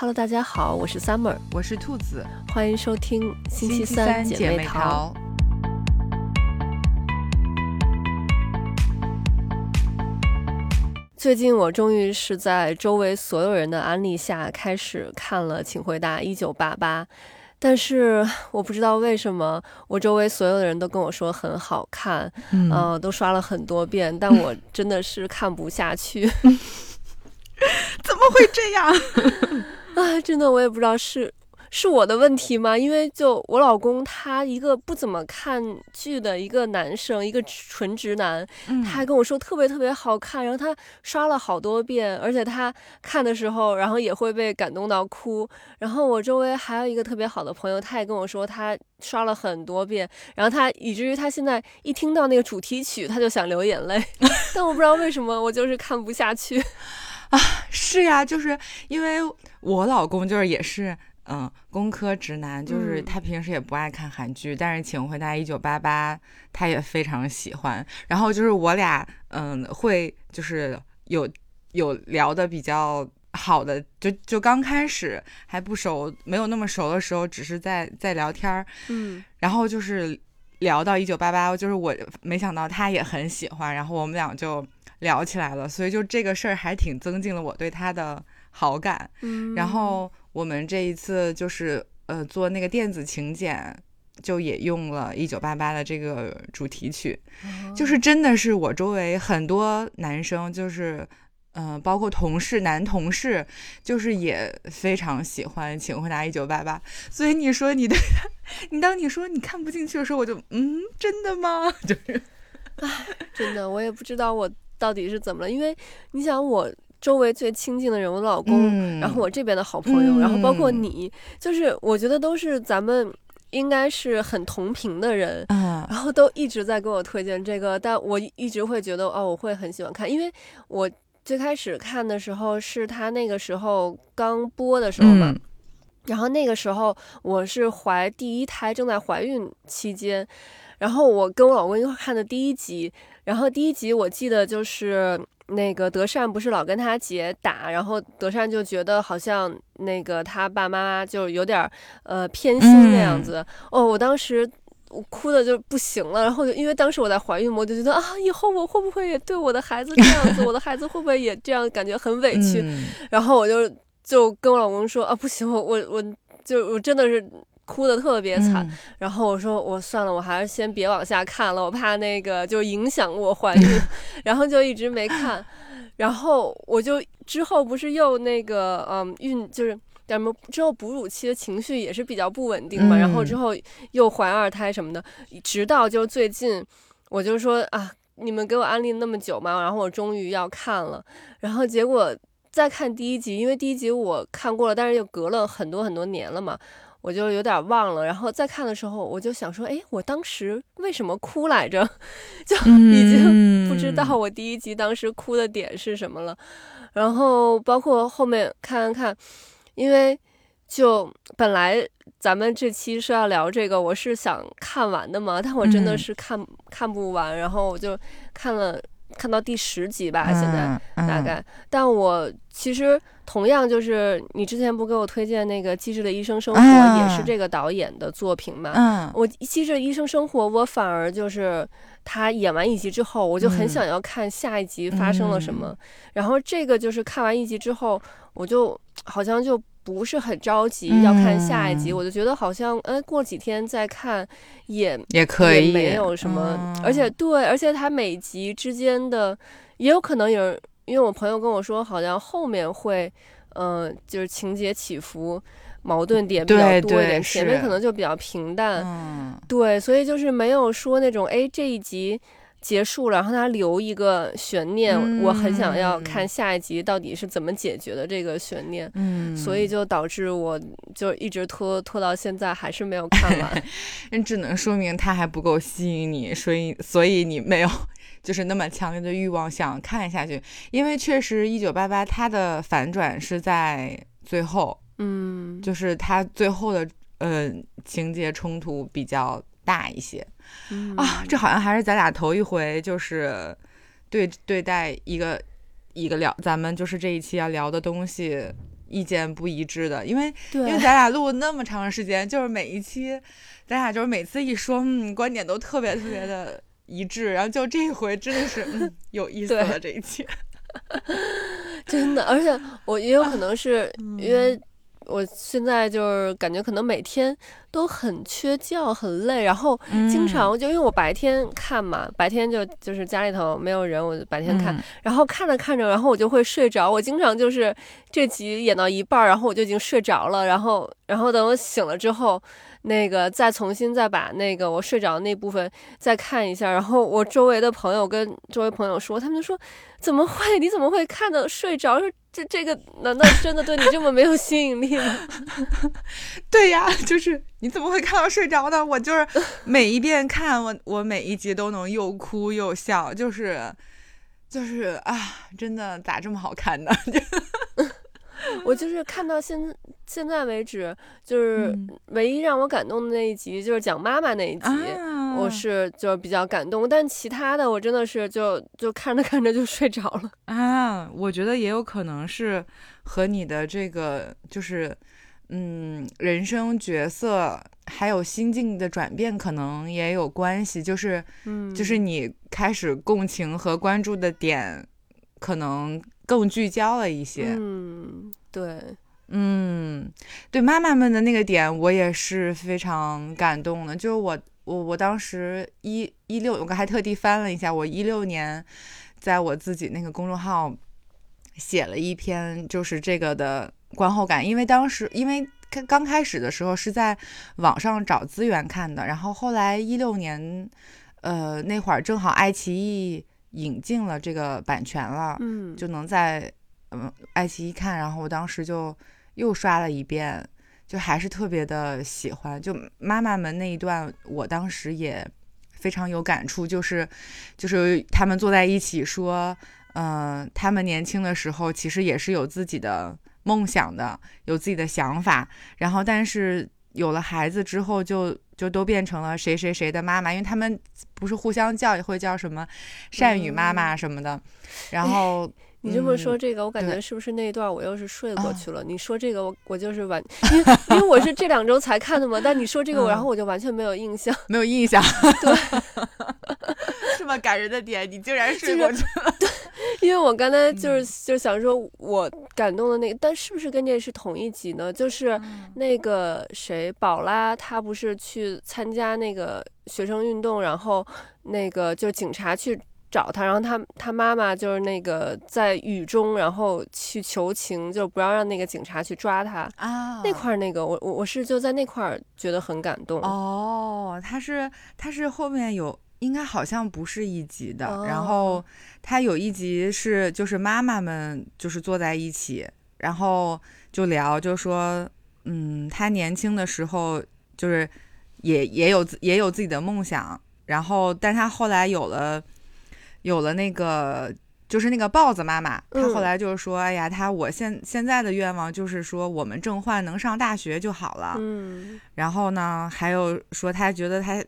Hello，大家好，我是 Summer，我是兔子，欢迎收听星期三姐妹淘。最近我终于是在周围所有人的安利下开始看了《请回答一九八八》，但是我不知道为什么，我周围所有的人都跟我说很好看，嗯，都刷了很多遍，但我真的是看不下去。怎么会这样？啊，真的，我也不知道是是我的问题吗？因为就我老公，他一个不怎么看剧的一个男生，一个纯直男，他还跟我说特别特别好看，然后他刷了好多遍，而且他看的时候，然后也会被感动到哭。然后我周围还有一个特别好的朋友，他也跟我说他刷了很多遍，然后他以至于他现在一听到那个主题曲，他就想流眼泪。但我不知道为什么，我就是看不下去。啊，是呀，就是因为我老公就是也是，嗯，工科直男，就是他平时也不爱看韩剧，但是请回答一九八八，他也非常喜欢。然后就是我俩，嗯，会就是有有聊的比较好的，就就刚开始还不熟，没有那么熟的时候，只是在在聊天儿，嗯，然后就是聊到一九八八，就是我没想到他也很喜欢，然后我们俩就。聊起来了，所以就这个事儿还挺增进了我对他的好感。嗯，然后我们这一次就是呃做那个电子请柬，就也用了一九八八的这个主题曲，就是真的是我周围很多男生，就是嗯包括同事男同事，就是也非常喜欢请回答一九八八。所以你说你的，你当你说你看不进去的时候，我就嗯真的吗？就是，唉，真的我也不知道我。到底是怎么了？因为你想，我周围最亲近的人，我老公，然后我这边的好朋友，然后包括你，就是我觉得都是咱们应该是很同频的人，然后都一直在给我推荐这个，但我一直会觉得哦，我会很喜欢看，因为我最开始看的时候是他那个时候刚播的时候嘛，然后那个时候我是怀第一胎，正在怀孕期间，然后我跟我老公一块看的第一集。然后第一集我记得就是那个德善不是老跟他姐打，然后德善就觉得好像那个他爸妈就有点呃偏心那样子。哦，我当时我哭的就不行了。然后就因为当时我在怀孕嘛，我就觉得啊，以后我会不会也对我的孩子这样子？我的孩子会不会也这样？感觉很委屈。然后我就就跟我老公说啊，不行，我我我就我真的是。哭的特别惨，然后我说我算了，我还是先别往下看了，我怕那个就影响我怀孕，然后就一直没看。然后我就之后不是又那个嗯孕就是什么之后哺乳期的情绪也是比较不稳定嘛，然后之后又怀二胎什么的，直到就最近我就说啊，你们给我安利那么久嘛，然后我终于要看了，然后结果再看第一集，因为第一集我看过了，但是又隔了很多很多年了嘛。我就有点忘了，然后再看的时候，我就想说，哎，我当时为什么哭来着？就已经不知道我第一集当时哭的点是什么了。然后包括后面看看看，因为就本来咱们这期是要聊这个，我是想看完的嘛，但我真的是看看不完，然后我就看了。看到第十集吧，现在大概。但我其实同样就是你之前不给我推荐那个《机智的医生生活》，也是这个导演的作品嘛。嗯。我《机智的医生生活》，我反而就是他演完一集之后，我就很想要看下一集发生了什么。然后这个就是看完一集之后，我就好像就。不是很着急要看下一集，我就觉得好像，哎，过几天再看也也可以，没有什么。而且对，而且它每集之间的也有可能有，因为我朋友跟我说，好像后面会，嗯，就是情节起伏、矛盾点比较多一点，前面可能就比较平淡。嗯，对，所以就是没有说那种，哎，这一集。结束了，然后他留一个悬念，我很想要看下一集到底是怎么解决的这个悬念，嗯，所以就导致我就一直拖拖到现在还是没有看完，那只能说明他还不够吸引你，所以所以你没有就是那么强烈的欲望想看下去，因为确实一九八八它的反转是在最后，嗯，就是它最后的呃情节冲突比较。大一些，啊，这好像还是咱俩头一回，就是对对待一个一个聊，咱们就是这一期要聊的东西意见不一致的，因为因为咱俩录那么长时间，就是每一期，咱俩就是每次一说，嗯，观点都特别特别的一致，然后就这一回真的是嗯 有意思了这一期，真的，而且我也有可能是因为。我现在就是感觉可能每天都很缺觉，很累，然后经常就因为我白天看嘛，白天就就是家里头没有人，我就白天看，然后看着看着，然后我就会睡着。我经常就是这集演到一半，然后我就已经睡着了，然后然后等我醒了之后。那个再重新再把那个我睡着的那部分再看一下，然后我周围的朋友跟周围朋友说，他们就说怎么会？你怎么会看的睡着？说这这个难道真的对你这么没有吸引力吗？对呀，就是你怎么会看到睡着的？我就是 每一遍看我我每一集都能又哭又笑，就是就是啊，真的咋这么好看呢？我就是看到现现在为止，就是唯一让我感动的那一集，就是讲妈妈那一集，我是就比较感动。但其他的，我真的是就就看着看着就睡着了啊。我觉得也有可能是和你的这个就是嗯人生角色还有心境的转变可能也有关系，就是嗯，就是你开始共情和关注的点可能。更聚焦了一些，嗯，对，嗯，对，妈妈们的那个点，我也是非常感动的。就是我，我，我当时一一六，我刚还特地翻了一下，我一六年在我自己那个公众号写了一篇，就是这个的观后感。因为当时，因为刚刚开始的时候是在网上找资源看的，然后后来一六年，呃，那会儿正好爱奇艺。引进了这个版权了，嗯，就能在嗯爱奇艺看，然后我当时就又刷了一遍，就还是特别的喜欢。就妈妈们那一段，我当时也非常有感触，就是就是他们坐在一起说，嗯，他们年轻的时候其实也是有自己的梦想的，有自己的想法，然后但是有了孩子之后就。就都变成了谁谁谁的妈妈，因为他们不是互相叫，也会叫什么善宇妈妈什么的。然后你这么说这个，我感觉是不是那一段我又是睡过去了？你说这个，我我就是完，因为因为我是这两周才看的嘛。但你说这个，然后我就完全没有印象，没有印象。对，这么感人的点，你竟然睡过去了。对因为我刚才就是就想说，我感动的那个，但是不是跟这是同一集呢？就是那个谁，宝拉，她不是去参加那个学生运动，然后那个就是警察去找他，然后他他妈妈就是那个在雨中，然后去求情，就不要让那个警察去抓他啊。那块儿那个，我我我是就在那块儿觉得很感动哦。他是他是后面有。应该好像不是一集的，然后他有一集是就是妈妈们就是坐在一起，然后就聊，就说，嗯，他年轻的时候就是也也有也有自己的梦想，然后但他后来有了有了那个。就是那个豹子妈妈，她后来就是说，哎呀，她我现现在的愿望就是说，我们郑焕能上大学就好了。嗯，然后呢，还有说她觉得她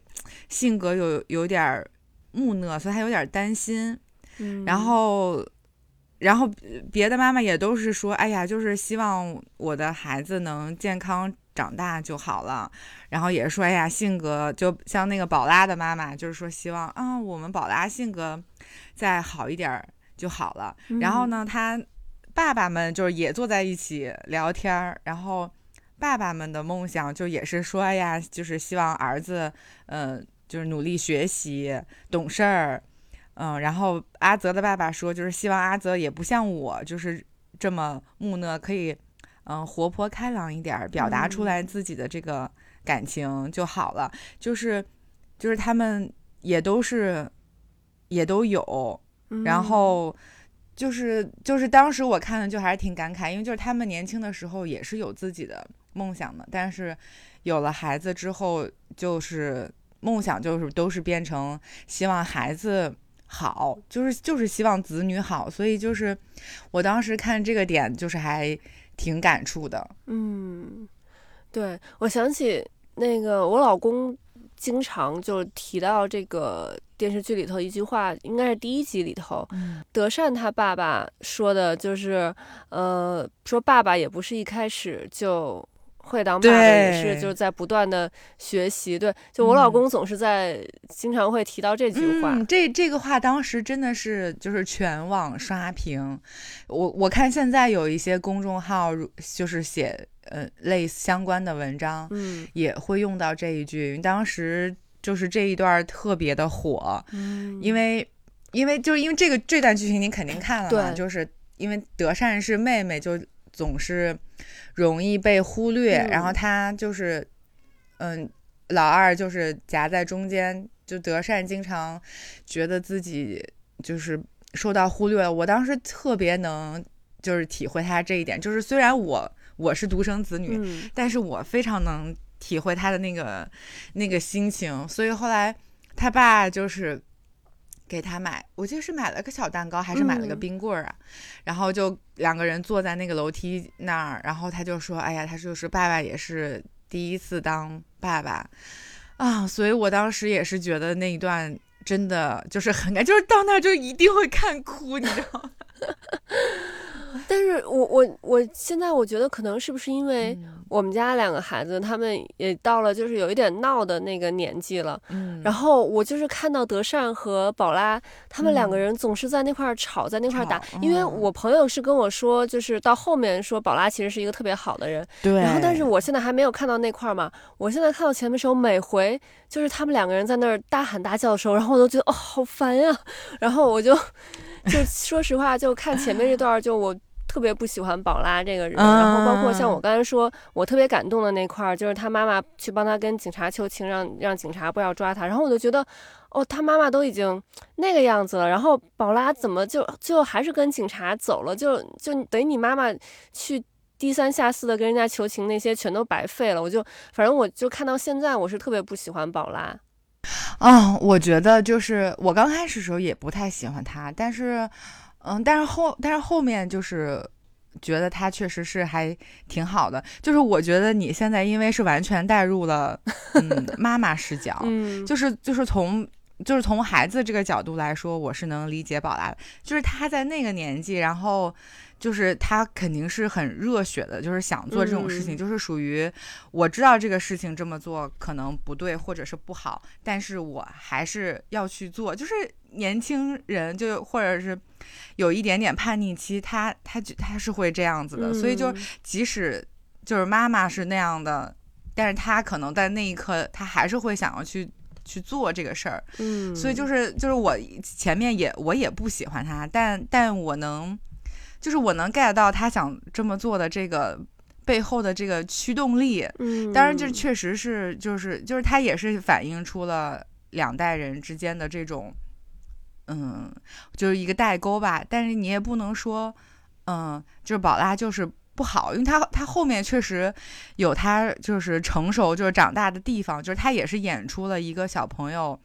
性格有有点木讷，所以她有点担心。嗯，然后，然后别的妈妈也都是说，哎呀，就是希望我的孩子能健康长大就好了。然后也说，哎呀，性格就像那个宝拉的妈妈，就是说希望啊，我们宝拉性格再好一点。就好了。然后呢，他爸爸们就是也坐在一起聊天儿。然后爸爸们的梦想就也是说呀，就是希望儿子，嗯，就是努力学习，懂事儿。嗯，然后阿泽的爸爸说，就是希望阿泽也不像我，就是这么木讷，可以，嗯，活泼开朗一点，表达出来自己的这个感情就好了。就是，就是他们也都是，也都有。然后，就是就是当时我看的就还是挺感慨，因为就是他们年轻的时候也是有自己的梦想的，但是有了孩子之后，就是梦想就是都是变成希望孩子好，就是就是希望子女好，所以就是我当时看这个点就是还挺感触的。嗯，对我想起那个我老公。经常就提到这个电视剧里头一句话，应该是第一集里头，德善他爸爸说的就是，呃，说爸爸也不是一开始就。会当爸爸也是就是在不断的学习，对，就我老公总是在经常会提到这句话，这这个话当时真的是就是全网刷屏，我我看现在有一些公众号就是写呃类似相关的文章，嗯，也会用到这一句，当时就是这一段特别的火，嗯，因为因为就是因为这个这段剧情你肯定看了嘛，就是因为德善是妹妹，就总是。容易被忽略，然后他就是，嗯，老二就是夹在中间，就德善经常觉得自己就是受到忽略。我当时特别能就是体会他这一点，就是虽然我我是独生子女，但是我非常能体会他的那个那个心情。所以后来他爸就是。给他买，我记得是买了个小蛋糕，还是买了个冰棍儿啊？然后就两个人坐在那个楼梯那儿，然后他就说：“哎呀，他就是爸爸也是第一次当爸爸啊。”所以我当时也是觉得那一段真的就是很感，就是到那儿就一定会看哭，你知道吗？但是我我我现在我觉得可能是不是因为我们家两个孩子他们也到了就是有一点闹的那个年纪了，嗯，然后我就是看到德善和宝拉他们两个人总是在那块吵，在那块打，因为我朋友是跟我说，就是到后面说宝拉其实是一个特别好的人，对，然后但是我现在还没有看到那块嘛，我现在看到前面时候，每回就是他们两个人在那儿大喊大叫的时候，然后我都觉得哦好烦呀，然后我就。就说实话，就看前面这段，就我特别不喜欢宝拉这个人。然后包括像我刚才说，我特别感动的那块儿，就是他妈妈去帮他跟警察求情，让让警察不要抓他。然后我就觉得，哦，他妈妈都已经那个样子了，然后宝拉怎么就最后还是跟警察走了？就就等于你妈妈去低三下四的跟人家求情，那些全都白费了。我就反正我就看到现在，我是特别不喜欢宝拉。啊，我觉得就是我刚开始时候也不太喜欢他，但是，嗯，但是后但是后面就是觉得他确实是还挺好的。就是我觉得你现在因为是完全带入了嗯 妈妈视角，嗯，就是就是从就是从孩子这个角度来说，我是能理解宝拉的。就是他在那个年纪，然后。就是他肯定是很热血的，就是想做这种事情，就是属于我知道这个事情这么做可能不对或者是不好，但是我还是要去做。就是年轻人就或者是有一点点叛逆期，他他他是会这样子的，所以就即使就是妈妈是那样的，但是他可能在那一刻他还是会想要去去做这个事儿。嗯，所以就是就是我前面也我也不喜欢他，但但我能。就是我能 get 到他想这么做的这个背后的这个驱动力，嗯，当然这确实是就是就是他也是反映出了两代人之间的这种，嗯，就是一个代沟吧。但是你也不能说，嗯，就是宝拉就是不好，因为他他后面确实有他就是成熟就是长大的地方，就是他也是演出了一个小朋友。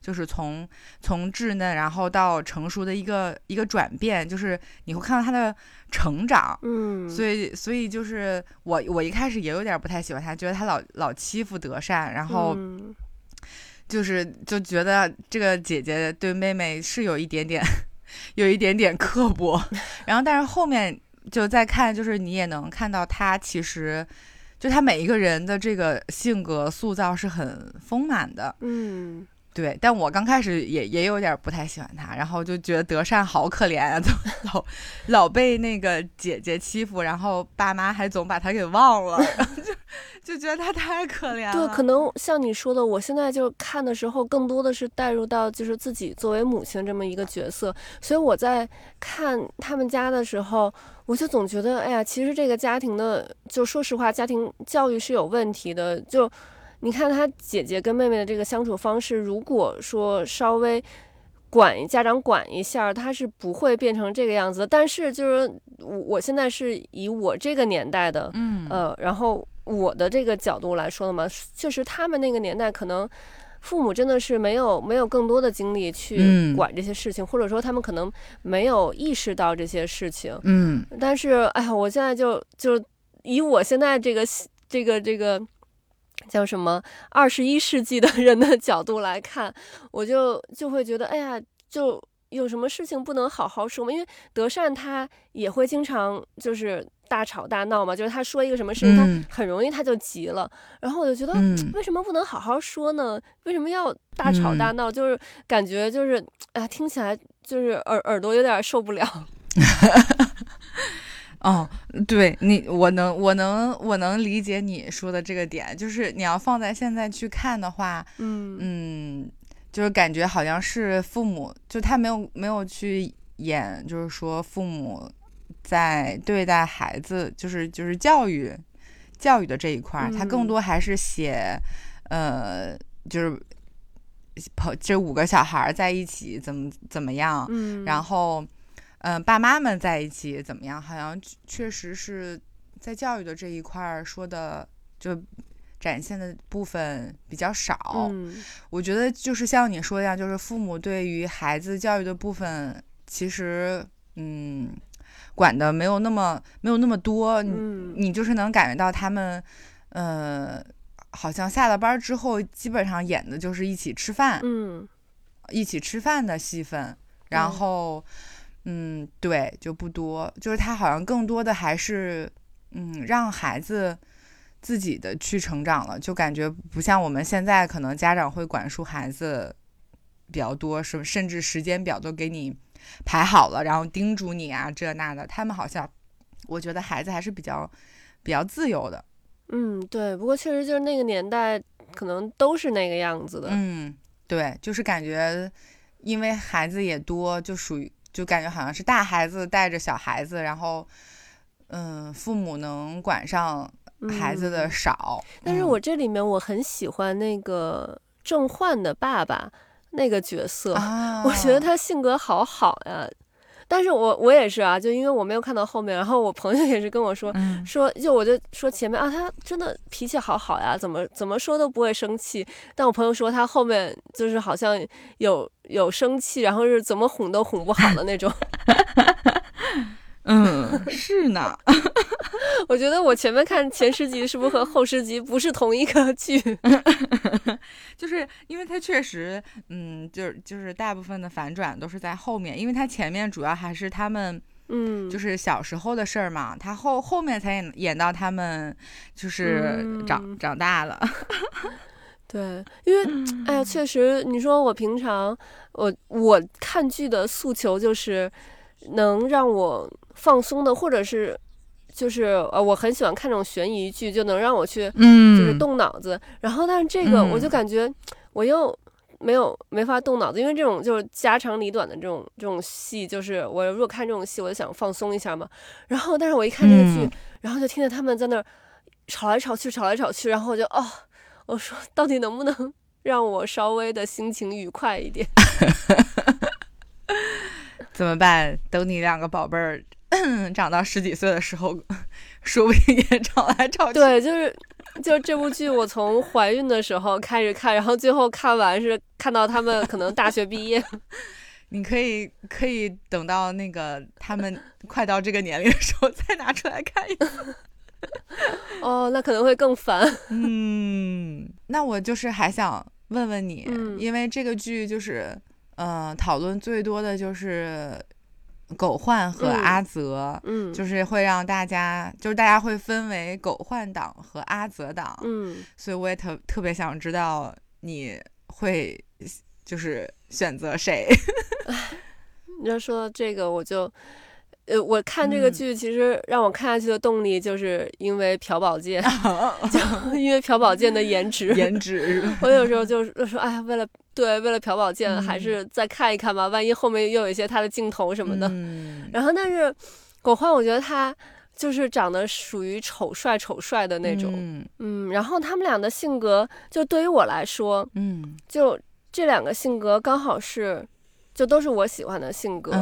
就是从从稚嫩然后到成熟的一个一个转变，就是你会看到他的成长，嗯，所以所以就是我我一开始也有点不太喜欢他，觉得他老老欺负德善，然后就是就觉得这个姐姐对妹妹是有一点点 有一点点刻薄，然后但是后面就在看，就是你也能看到他其实就他每一个人的这个性格塑造是很丰满的，嗯。对，但我刚开始也也有点不太喜欢他，然后就觉得德善好可怜啊，都老老被那个姐姐欺负，然后爸妈还总把他给忘了，就就觉得他太可怜了。对，可能像你说的，我现在就看的时候，更多的是带入到就是自己作为母亲这么一个角色，所以我在看他们家的时候，我就总觉得，哎呀，其实这个家庭的，就说实话，家庭教育是有问题的，就。你看他姐姐跟妹妹的这个相处方式，如果说稍微管家长管一下，他是不会变成这个样子。但是就是我我现在是以我这个年代的，嗯呃，然后我的这个角度来说的嘛，确实他们那个年代可能父母真的是没有没有更多的精力去管这些事情，或者说他们可能没有意识到这些事情。嗯，但是哎呀，我现在就就以我现在这个这个这个。叫什么二十一世纪的人的角度来看，我就就会觉得，哎呀，就有什么事情不能好好说吗？因为德善他也会经常就是大吵大闹嘛，就是他说一个什么事情，他很容易他就急了，然后我就觉得，为什么不能好好说呢？为什么要大吵大闹？就是感觉就是，啊，听起来就是耳耳朵有点受不了。哦，对你，我能，我能，我能理解你说的这个点，就是你要放在现在去看的话，嗯嗯，就是感觉好像是父母，就他没有没有去演，就是说父母在对待孩子，就是就是教育教育的这一块，他更多还是写，呃，就是朋这五个小孩在一起怎么怎么样，嗯，然后。嗯，爸妈们在一起怎么样？好像确实是在教育的这一块儿说的，就展现的部分比较少。嗯，我觉得就是像你说一样，就是父母对于孩子教育的部分，其实嗯，管的没有那么没有那么多。嗯，你就是能感觉到他们，呃，好像下了班之后，基本上演的就是一起吃饭，嗯，一起吃饭的戏份，然后。嗯，对，就不多，就是他好像更多的还是，嗯，让孩子自己的去成长了，就感觉不像我们现在可能家长会管束孩子比较多，是甚至时间表都给你排好了，然后叮嘱你啊这那的。他们好像，我觉得孩子还是比较比较自由的。嗯，对，不过确实就是那个年代可能都是那个样子的。嗯，对，就是感觉因为孩子也多，就属于。就感觉好像是大孩子带着小孩子，然后，嗯，父母能管上孩子的少。但是我这里面我很喜欢那个郑焕的爸爸那个角色，我觉得他性格好好呀。但是我我也是啊，就因为我没有看到后面，然后我朋友也是跟我说说，就我就说前面啊，他真的脾气好好呀，怎么怎么说都不会生气。但我朋友说他后面就是好像有有生气，然后是怎么哄都哄不好的那种。嗯，是呢。我觉得我前面看前十集是不是和后十集不是同一个剧？就是因为它确实，嗯，就是就是大部分的反转都是在后面，因为它前面主要还是他们，嗯，就是小时候的事儿嘛。他后后面才演演到他们就是长长大了。对，因为哎呀，确实，你说我平常我我看剧的诉求就是能让我放松的，或者是。就是呃，我很喜欢看这种悬疑剧，就能让我去，嗯，就是动脑子。然后，但是这个我就感觉我又没有没法动脑子，因为这种就是家长里短的这种这种戏，就是我如果看这种戏，我就想放松一下嘛。然后，但是我一看这个剧，然后就听见他们在那儿吵来吵去，吵来吵去，然后我就哦，我说到底能不能让我稍微的心情愉快一点？怎么办？等你两个宝贝儿。长到十几岁的时候，说不定也吵来吵去。对，就是，就这部剧，我从怀孕的时候开始看，然后最后看完是看到他们可能大学毕业。你可以可以等到那个他们快到这个年龄的时候再拿出来看一次。哦，那可能会更烦。嗯，那我就是还想问问你，因为这个剧就是，呃，讨论最多的就是。狗焕和阿泽，嗯，就是会让大家，就是大家会分为狗焕党和阿泽党，嗯，所以我也特特别想知道你会就是选择谁。你要说这个，我就。呃，我看这个剧，其实让我看下去的动力，就是因为朴宝剑，就因为朴宝剑的颜值。颜值。我有时候就是说，哎呀，为了对，为了朴宝剑，还是再看一看吧。万一后面又有一些他的镜头什么的。然后，但是狗焕，我觉得他就是长得属于丑帅丑帅的那种。嗯。然后他们俩的性格，就对于我来说，嗯，就这两个性格刚好是。就都是我喜欢的性格。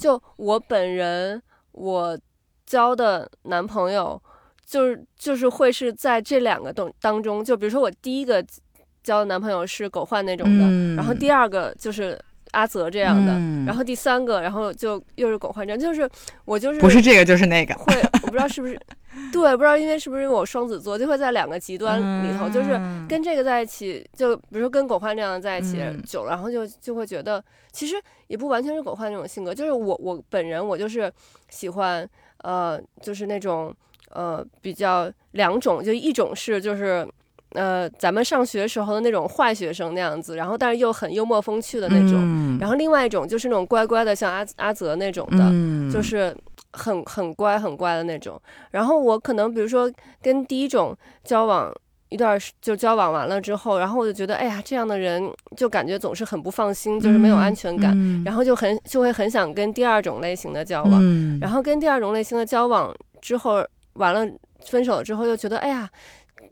就我本人，我交的男朋友，就是就是会是在这两个当当中。就比如说我第一个交的男朋友是狗焕那种的，然后第二个就是阿泽这样的，然后第三个，然后就又是狗焕这样。就是我就是不是这个就是那个。会，我不知道是不是对，不知道因为是不是因为我双子座，就会在两个极端里头，就是跟这个在一起，就比如说跟狗焕这样在一起久了，然后就就会觉得，其实也不完全是狗焕那种性格，就是我我本人我就是喜欢，呃，就是那种呃比较两种，就一种是就是。呃，咱们上学时候的那种坏学生那样子，然后但是又很幽默风趣的那种，然后另外一种就是那种乖乖的，像阿阿泽那种的，就是很很乖很乖的那种。然后我可能比如说跟第一种交往一段就交往完了之后，然后我就觉得，哎呀，这样的人就感觉总是很不放心，就是没有安全感，然后就很就会很想跟第二种类型的交往，然后跟第二种类型的交往之后完了分手了之后又觉得，哎呀。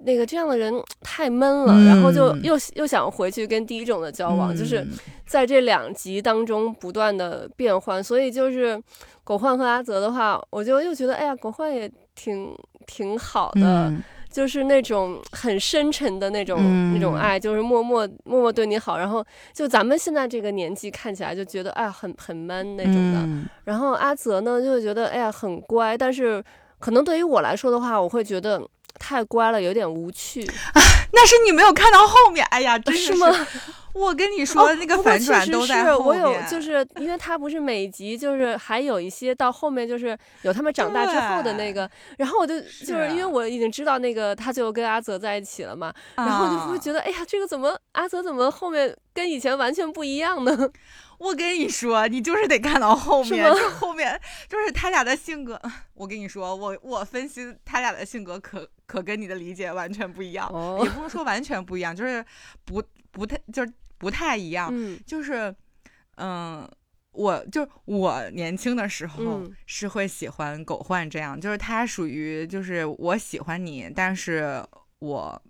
那个这样的人太闷了，然后就又又想回去跟第一种的交往，就是在这两极当中不断的变换，所以就是狗焕和阿泽的话，我就又觉得哎呀，狗焕也挺挺好的，就是那种很深沉的那种那种爱，就是默默默默对你好，然后就咱们现在这个年纪看起来就觉得哎很很 man 那种的，然后阿泽呢就会觉得哎呀很乖，但是可能对于我来说的话，我会觉得。太乖了，有点无趣。那是你没有看到后面，哎呀，真是吗？我跟你说，那个反转都在后面。我有，就是因为他不是每集，就是还有一些到后面，就是有他们长大之后的那个。然后我就就是因为我已经知道那个，他就跟阿泽在一起了嘛。然后我就会觉得，哎呀，这个怎么阿泽怎么后面跟以前完全不一样呢？我跟你说，你就是得看到后面，就后面就是他俩的性格。我跟你说，我我分析他俩的性格，可可跟你的理解完全不一样，也不是说完全不一样，就是不不太就是不太一样。嗯，就是嗯，我就我年轻的时候是会喜欢狗焕这样，就是他属于就是我喜欢你，但是我。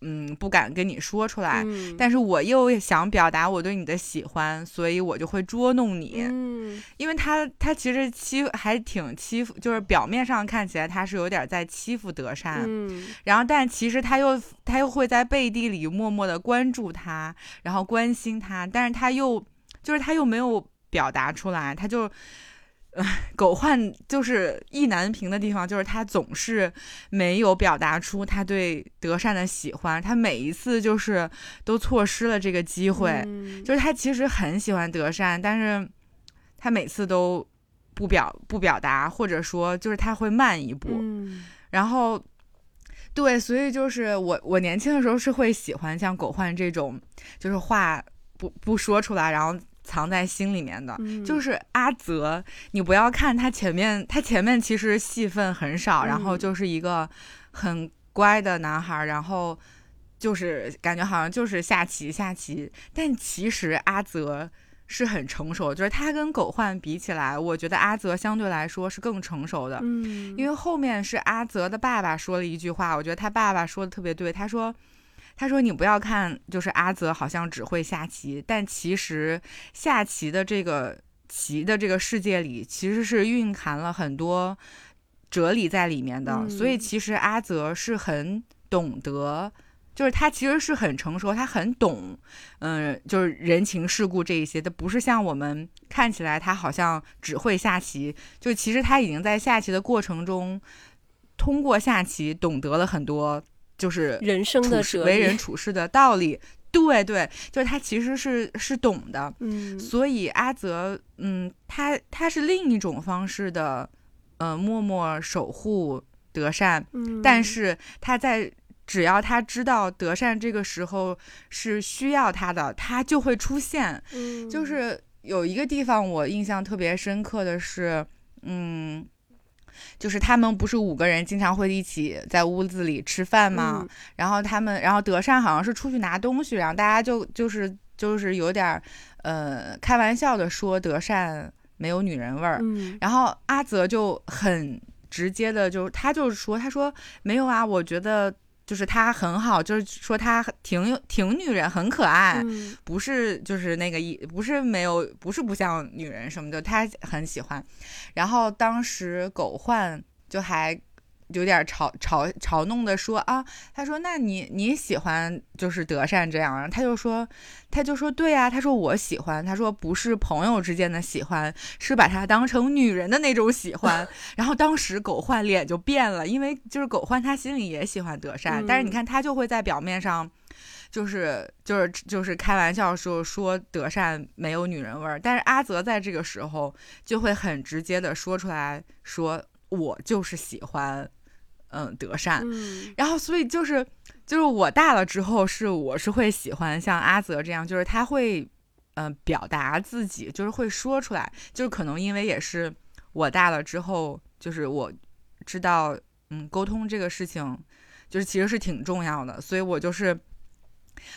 嗯，不敢跟你说出来，但是我又想表达我对你的喜欢，所以我就会捉弄你。嗯，因为他他其实欺还挺欺负，就是表面上看起来他是有点在欺负德善，嗯，然后但其实他又他又会在背地里默默的关注他，然后关心他，但是他又就是他又没有表达出来，他就。狗焕就是意难平的地方，就是他总是没有表达出他对德善的喜欢，他每一次就是都错失了这个机会。就是他其实很喜欢德善，但是他每次都不表不表达，或者说就是他会慢一步。然后，对，所以就是我我年轻的时候是会喜欢像狗焕这种，就是话不不说出来，然后。藏在心里面的，就是阿泽。你不要看他前面，他前面其实戏份很少，然后就是一个很乖的男孩，然后就是感觉好像就是下棋下棋。但其实阿泽是很成熟，就是他跟狗焕比起来，我觉得阿泽相对来说是更成熟的。嗯，因为后面是阿泽的爸爸说了一句话，我觉得他爸爸说的特别对，他说。他说：“你不要看，就是阿泽好像只会下棋，但其实下棋的这个棋的这个世界里，其实是蕴含了很多哲理在里面的。所以其实阿泽是很懂得，就是他其实是很成熟，他很懂，嗯，就是人情世故这一些。他不是像我们看起来他好像只会下棋，就其实他已经在下棋的过程中，通过下棋懂得了很多。”就是人生的为人 处事的道理，对对，就是他其实是是懂的，嗯，所以阿泽，嗯，他他是另一种方式的，呃，默默守护德善，嗯，但是他在只要他知道德善这个时候是需要他的，他就会出现，嗯，就是有一个地方我印象特别深刻的是，嗯。就是他们不是五个人经常会一起在屋子里吃饭吗？然后他们，然后德善好像是出去拿东西，然后大家就就是就是有点呃开玩笑的说德善没有女人味儿，然后阿泽就很直接的就他就是说他说没有啊，我觉得。就是他很好，就是说他挺挺女人，很可爱，不是就是那个一不是没有不是不像女人什么的，他很喜欢。然后当时狗焕就还有点嘲嘲嘲弄的说啊，他说那你你喜欢就是德善这样，他就说他就说对呀，他说我喜欢，他说不是朋友之间的喜欢，是把他当成女人的那种喜欢。然后当时狗焕脸就变了，因为就是狗焕他心里也喜欢德善，但是你看他就会在表面上。就是就是就是开玩笑说说德善没有女人味儿，但是阿泽在这个时候就会很直接的说出来说我就是喜欢嗯德善，然后所以就是就是我大了之后是我是会喜欢像阿泽这样，就是他会嗯表达自己，就是会说出来，就是可能因为也是我大了之后，就是我知道嗯沟通这个事情就是其实是挺重要的，所以我就是。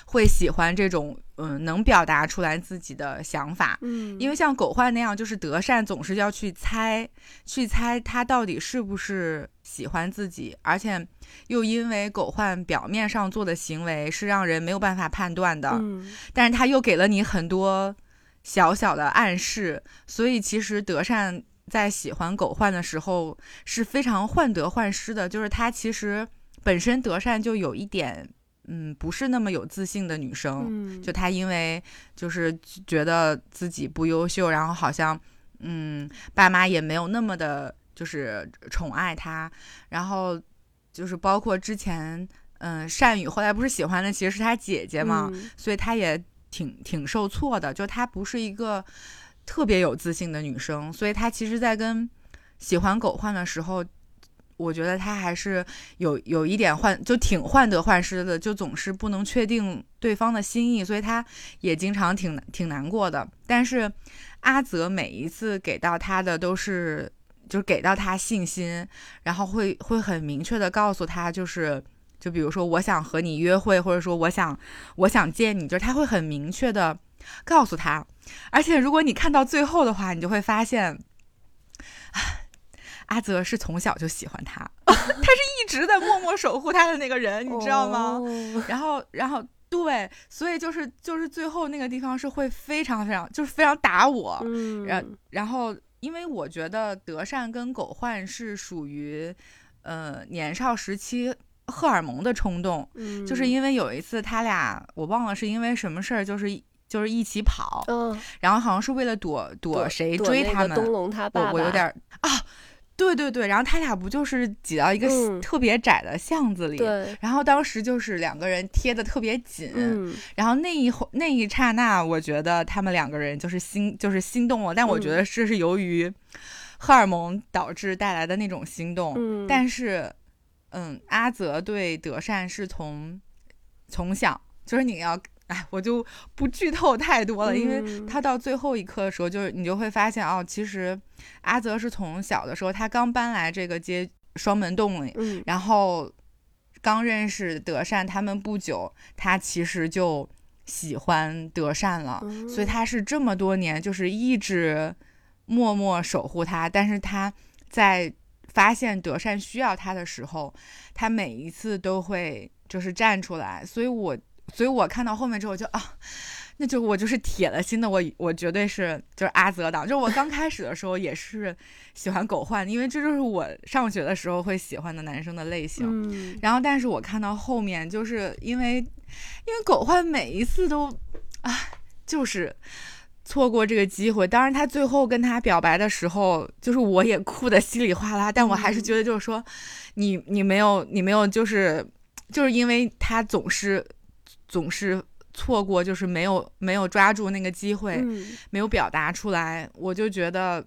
会喜欢这种嗯，能表达出来自己的想法，嗯，因为像狗焕那样，就是德善总是要去猜，去猜他到底是不是喜欢自己，而且又因为狗焕表面上做的行为是让人没有办法判断的，嗯，但是他又给了你很多小小的暗示，所以其实德善在喜欢狗焕的时候是非常患得患失的，就是他其实本身德善就有一点。嗯，不是那么有自信的女生，就她因为就是觉得自己不优秀，然后好像嗯，爸妈也没有那么的，就是宠爱他，然后就是包括之前嗯，善宇后来不是喜欢的其实是他姐姐嘛，所以他也挺挺受挫的，就她不是一个特别有自信的女生，所以她其实，在跟喜欢狗焕的时候。我觉得他还是有有一点患，就挺患得患失的，就总是不能确定对方的心意，所以他也经常挺挺难过的。但是阿泽每一次给到他的都是，就是给到他信心，然后会会很明确的告诉他，就是就比如说我想和你约会，或者说我想我想见你，就是他会很明确的告诉他。而且如果你看到最后的话，你就会发现。阿泽是从小就喜欢他，他是一直在默默守护他的那个人，你知道吗？然后，然后，对，所以就是就是最后那个地方是会非常非常就是非常打我，然然后，因为我觉得德善跟狗焕是属于呃年少时期荷尔蒙的冲动，就是因为有一次他俩我忘了是因为什么事儿，就是就是一起跑，嗯，然后好像是为了躲躲谁追他们，东龙他爸爸，我有点啊。对对对，然后他俩不就是挤到一个特别窄的巷子里，对，然后当时就是两个人贴的特别紧，然后那一那一刹那，我觉得他们两个人就是心就是心动了，但我觉得这是由于荷尔蒙导致带来的那种心动，但是，嗯，阿泽对德善是从从小就是你要。哎，我就不剧透太多了，因为他到最后一刻的时候，就是你就会发现哦，其实阿泽是从小的时候，他刚搬来这个街双门洞里，然后刚认识德善他们不久，他其实就喜欢德善了，所以他是这么多年就是一直默默守护他，但是他在发现德善需要他的时候，他每一次都会就是站出来，所以我。所以我看到后面之后就啊，那就我就是铁了心的，我我绝对是就是阿泽党。就是我刚开始的时候也是喜欢狗焕，因为这就是我上学的时候会喜欢的男生的类型。嗯。然后，但是我看到后面，就是因为因为狗焕每一次都啊，就是错过这个机会。当然，他最后跟他表白的时候，就是我也哭的稀里哗啦。但我还是觉得，就是说，你你没有你没有，就是就是因为他总是。总是错过，就是没有没有抓住那个机会，没有表达出来，我就觉得，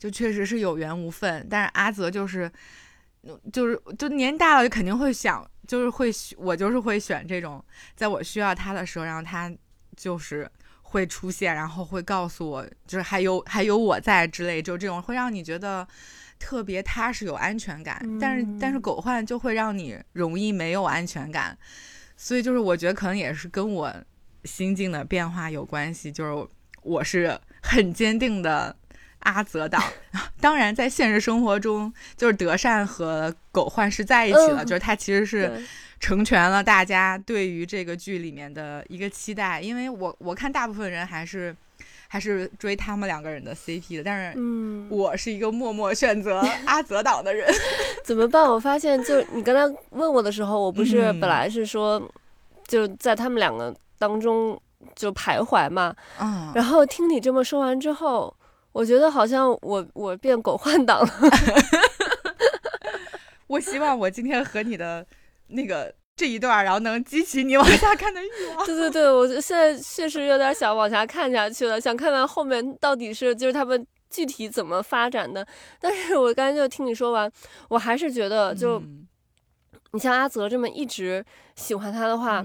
就确实是有缘无分。但是阿泽就是，就是就年大了，就肯定会想，就是会我就是会选这种，在我需要他的时候，然后他就是会出现，然后会告诉我，就是还有还有我在之类，就这种会让你觉得特别踏实有安全感。但是但是狗焕就会让你容易没有安全感。所以就是我觉得可能也是跟我心境的变化有关系，就是我是很坚定的阿泽党。当然，在现实生活中，就是德善和狗焕是在一起了，就是他其实是成全了大家对于这个剧里面的一个期待。因为我我看大部分人还是还是追他们两个人的 CP 的。但是，嗯，我是一个默默选择 阿泽党的人。怎么办？我发现，就你刚才问我的时候，我不是本来是说，就在他们两个当中就徘徊嘛。嗯。然后听你这么说完之后，我觉得好像我我变狗换党了。我希望我今天和你的那个这一段，然后能激起你往下看的欲望。对对对，我现在确实有点想往下看下去了，想看看后面到底是就是他们具体怎么发展的。但是我刚才就听你说完，我还是觉得，就你像阿泽这么一直喜欢他的话，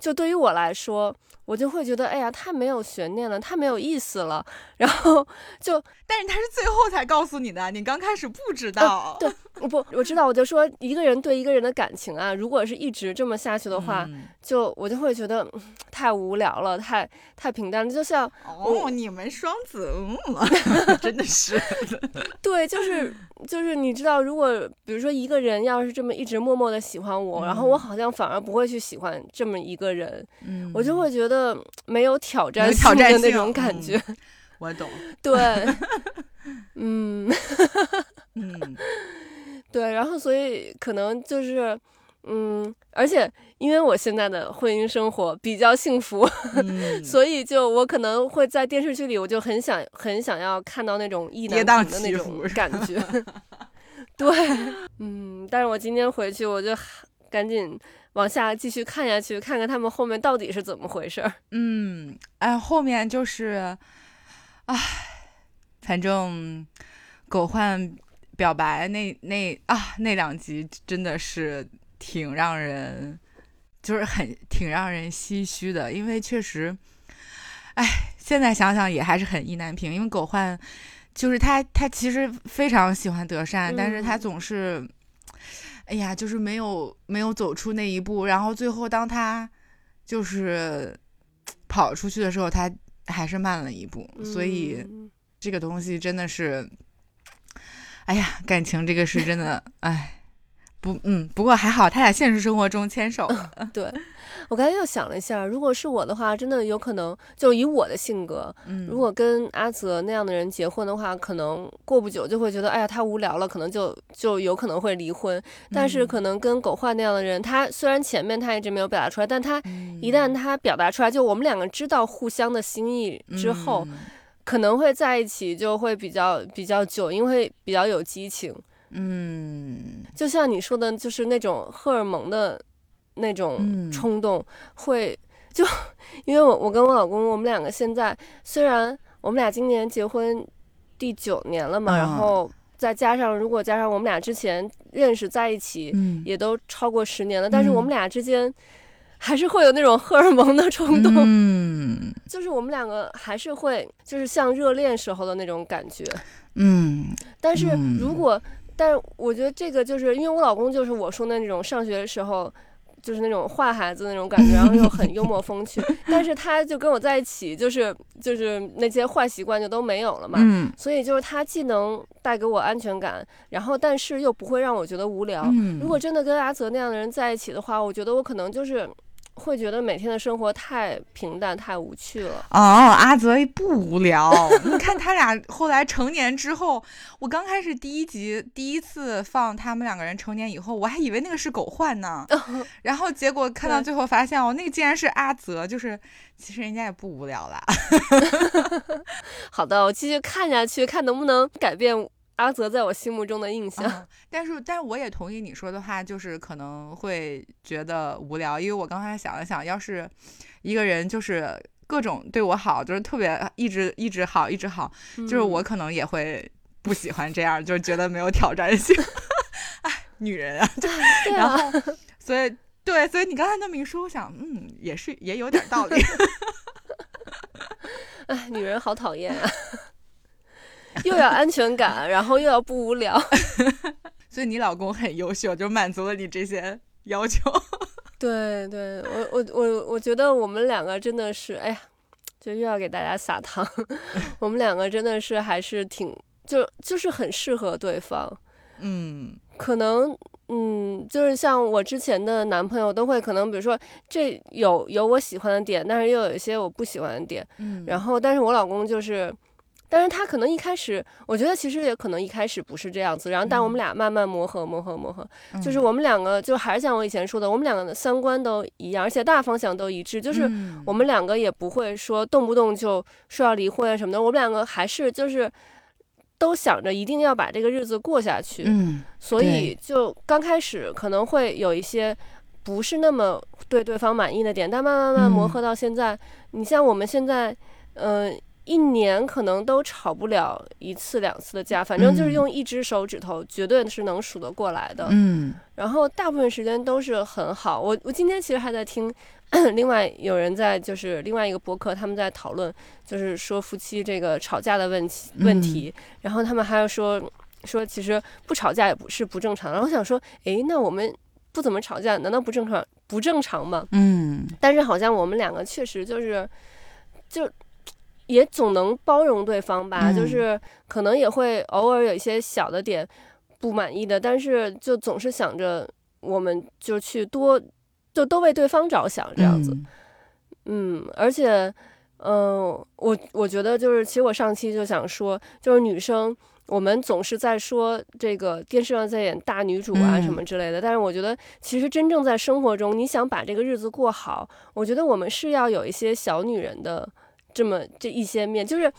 就对于我来说。我就会觉得，哎呀，太没有悬念了，太没有意思了。然后就，但是他是最后才告诉你的，你刚开始不知道。对，不，我知道。我就说，一个人对一个人的感情啊，如果是一直这么下去的话，就我就会觉得太无聊了，太太平淡了。就像哦，你们双子，嗯，真的是。对，就是就是，你知道，如果比如说一个人要是这么一直默默的喜欢我，然后我好像反而不会去喜欢这么一个人，嗯，我就会觉得。没有挑战性的那种感觉，我懂。对，嗯，嗯，对，然后所以可能就是，嗯，而且因为我现在的婚姻生活比较幸福，所以就我可能会在电视剧里，我就很想很想要看到那种意难平的那种感觉。对，嗯，但是我今天回去，我就赶紧。往下继续看下去，看看他们后面到底是怎么回事儿。嗯，哎，后面就是，唉，反正狗焕表白那那啊那两集真的是挺让人，就是很挺让人唏嘘的，因为确实，哎，现在想想也还是很意难平，因为狗焕就是他他其实非常喜欢德善，但是他总是。哎呀，就是没有没有走出那一步，然后最后当他就是跑出去的时候，他还是慢了一步，所以这个东西真的是，哎呀，感情这个是真的，哎。不，嗯，不过还好，他俩现实生活中牵手了。对，我刚才又想了一下，如果是我的话，真的有可能，就以我的性格，嗯，如果跟阿泽那样的人结婚的话，可能过不久就会觉得，哎呀，他无聊了，可能就就有可能会离婚。但是可能跟狗焕那样的人，他虽然前面他一直没有表达出来，但他一旦他表达出来，就我们两个知道互相的心意之后，可能会在一起就会比较比较久，因为比较有激情。嗯，就像你说的，就是那种荷尔蒙的那种冲动，会就因为我我跟我老公，我们两个现在虽然我们俩今年结婚第九年了嘛，然后再加上如果加上我们俩之前认识在一起，也都超过十年了，但是我们俩之间还是会有那种荷尔蒙的冲动，嗯，就是我们两个还是会就是像热恋时候的那种感觉，嗯，但是如果。但是我觉得这个就是因为我老公就是我说的那种上学的时候就是那种坏孩子那种感觉，然后又很幽默风趣。但是他就跟我在一起，就是就是那些坏习惯就都没有了嘛。嗯。所以就是他既能带给我安全感，然后但是又不会让我觉得无聊。嗯。如果真的跟阿泽那样的人在一起的话，我觉得我可能就是。会觉得每天的生活太平淡、太无趣了。哦，阿泽不无聊。你看他俩 后来成年之后，我刚开始第一集第一次放他们两个人成年以后，我还以为那个是狗焕呢。然后结果看到最后发现，哦，那个竟然是阿泽，就是其实人家也不无聊啦。好的，我继续看下去，看能不能改变。阿泽在我心目中的印象，但是，但是我也同意你说的话，就是可能会觉得无聊，因为我刚才想了想，要是一个人就是各种对我好，就是特别一直一直好，一直好，就是我可能也会不喜欢这样，就是觉得没有挑战性。哎，女人啊，对，然后，所以对，所以你刚才那么一说，我想，嗯，也是也有点道理。哎，女人好讨厌啊。又要安全感，然后又要不无聊，所以你老公很优秀，就满足了你这些要求。对对，我我我我觉得我们两个真的是，哎呀，就又要给大家撒糖。我们两个真的是还是挺就就是很适合对方。嗯，可能嗯，就是像我之前的男朋友都会可能，比如说这有有我喜欢的点，但是又有一些我不喜欢的点。嗯，然后，但是我老公就是，但是他可能一开始，我觉得其实也可能一开始不是这样子。然后，但我们俩慢慢磨合，磨合，磨合，就是我们两个就还是像我以前说的，我们两个的三观都一样，而且大方向都一致。就是我们两个也不会说动不动就说要离婚啊什么的。我们两个还是就是。都想着一定要把这个日子过下去，嗯，所以就刚开始可能会有一些不是那么对对方满意的点，但慢慢慢磨合到现在，你像我们现在，嗯。一年可能都吵不了一次两次的架，反正就是用一只手指头，绝对是能数得过来的。嗯，然后大部分时间都是很好。我我今天其实还在听，另外有人在就是另外一个博客，他们在讨论，就是说夫妻这个吵架的问题问题。然后他们还要说说，其实不吵架也不是不正常。然后我想说，诶，那我们不怎么吵架，难道不正常不正常吗？嗯，但是好像我们两个确实就是就。也总能包容对方吧，就是可能也会偶尔有一些小的点不满意的，但是就总是想着我们就去多就都为对方着想这样子，嗯，而且嗯，我我觉得就是其实我上期就想说，就是女生我们总是在说这个电视上在演大女主啊什么之类的，但是我觉得其实真正在生活中，你想把这个日子过好，我觉得我们是要有一些小女人的。这么这一些面，就是，